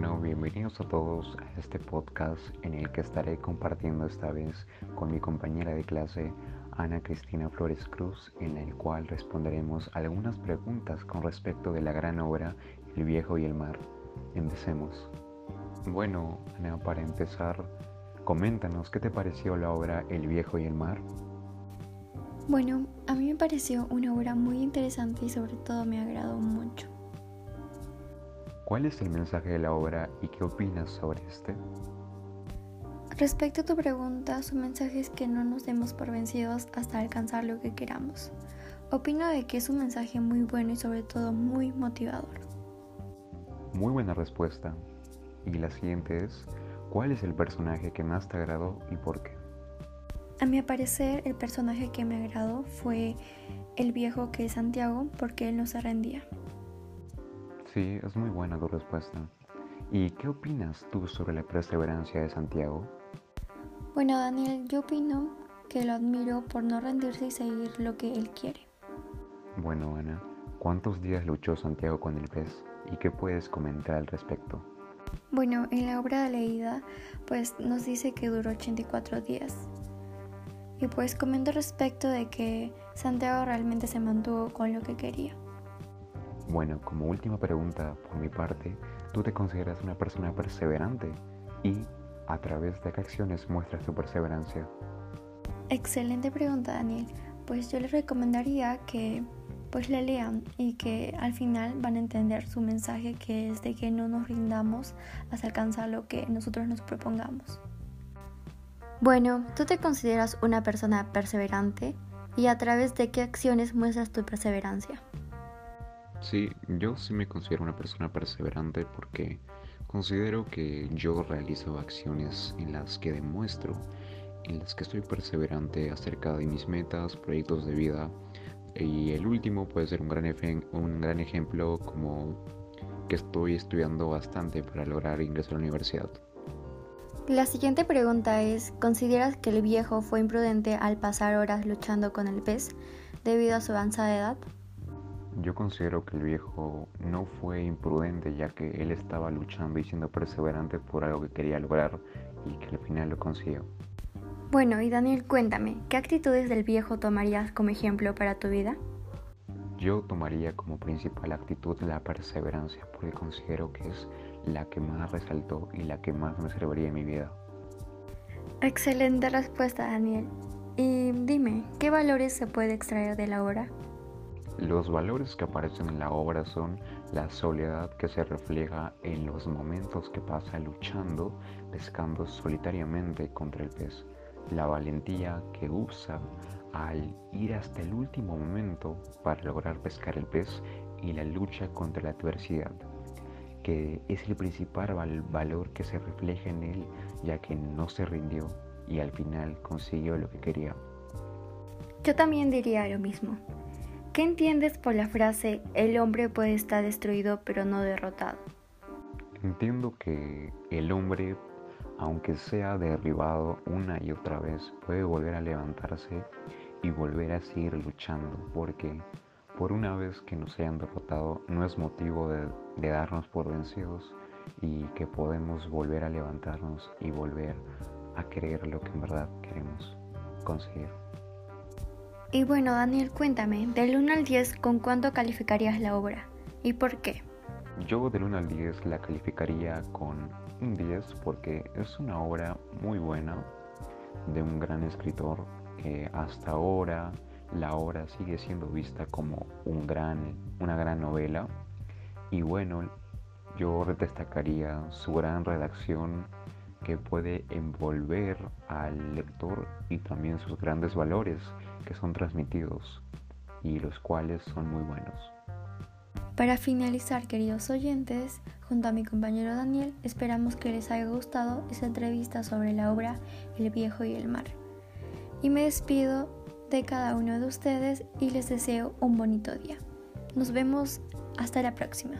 Bueno, bienvenidos a todos a este podcast en el que estaré compartiendo esta vez con mi compañera de clase Ana Cristina Flores Cruz, en el cual responderemos algunas preguntas con respecto de la gran obra El viejo y el mar. Empecemos. Bueno, Ana, para empezar, coméntanos qué te pareció la obra El viejo y el mar. Bueno, a mí me pareció una obra muy interesante y sobre todo me agradó mucho. ¿Cuál es el mensaje de la obra y qué opinas sobre este? Respecto a tu pregunta, su mensaje es que no nos demos por vencidos hasta alcanzar lo que queramos. Opino de que es un mensaje muy bueno y sobre todo muy motivador. Muy buena respuesta. Y la siguiente es, ¿cuál es el personaje que más te agradó y por qué? A mi parecer, el personaje que me agradó fue el viejo que es Santiago porque él no se rendía. Sí, es muy buena tu respuesta. ¿Y qué opinas tú sobre la perseverancia de Santiago? Bueno, Daniel, yo opino que lo admiro por no rendirse y seguir lo que él quiere. Bueno, Ana, ¿cuántos días luchó Santiago con el pez y qué puedes comentar al respecto? Bueno, en la obra de leída, pues nos dice que duró 84 días. Y pues comento respecto de que Santiago realmente se mantuvo con lo que quería. Bueno, como última pregunta por mi parte, ¿tú te consideras una persona perseverante? ¿Y a través de qué acciones muestras tu perseverancia? Excelente pregunta, Daniel. Pues yo les recomendaría que pues la lean y que al final van a entender su mensaje que es de que no nos rindamos hasta alcanzar lo que nosotros nos propongamos. Bueno, ¿tú te consideras una persona perseverante? ¿Y a través de qué acciones muestras tu perseverancia? Sí, yo sí me considero una persona perseverante porque considero que yo realizo acciones en las que demuestro, en las que estoy perseverante acerca de mis metas, proyectos de vida. Y el último puede ser un gran, un gran ejemplo como que estoy estudiando bastante para lograr ingresar a la universidad. La siguiente pregunta es, ¿consideras que el viejo fue imprudente al pasar horas luchando con el pez debido a su avanzada edad? Yo considero que el viejo no fue imprudente ya que él estaba luchando y siendo perseverante por algo que quería lograr y que al final lo consiguió. Bueno, y Daniel, cuéntame, ¿qué actitudes del viejo tomarías como ejemplo para tu vida? Yo tomaría como principal actitud la perseverancia porque considero que es la que más resaltó y la que más me serviría en mi vida. Excelente respuesta, Daniel. Y dime, ¿qué valores se puede extraer de la obra? Los valores que aparecen en la obra son la soledad que se refleja en los momentos que pasa luchando, pescando solitariamente contra el pez, la valentía que usa al ir hasta el último momento para lograr pescar el pez y la lucha contra la adversidad, que es el principal valor que se refleja en él ya que no se rindió y al final consiguió lo que quería. Yo también diría lo mismo. ¿Qué entiendes por la frase el hombre puede estar destruido pero no derrotado? Entiendo que el hombre, aunque sea derribado una y otra vez, puede volver a levantarse y volver a seguir luchando, porque por una vez que nos hayan derrotado no es motivo de, darnos por vencidos y que podemos volver a levantarnos y volver a creer lo que en verdad queremos conseguir. Y bueno, Daniel, cuéntame, del 1 al 10, ¿con cuánto calificarías la obra? ¿Y por qué? Yo del 1 al 10 la calificaría con un 10 porque es una obra muy buena de un gran escritor que hasta ahora la obra sigue siendo vista como un gran, una gran novela. Y bueno, yo destacaría su gran redacción que puede envolver al lector y también sus grandes valores que son transmitidos y los cuales son muy buenos. Para finalizar, queridos oyentes, junto a mi compañero Daniel, esperamos que les haya gustado esta entrevista sobre la obra El viejo y el mar. Y me despido de cada uno de ustedes y les deseo un bonito día. Nos vemos hasta la próxima.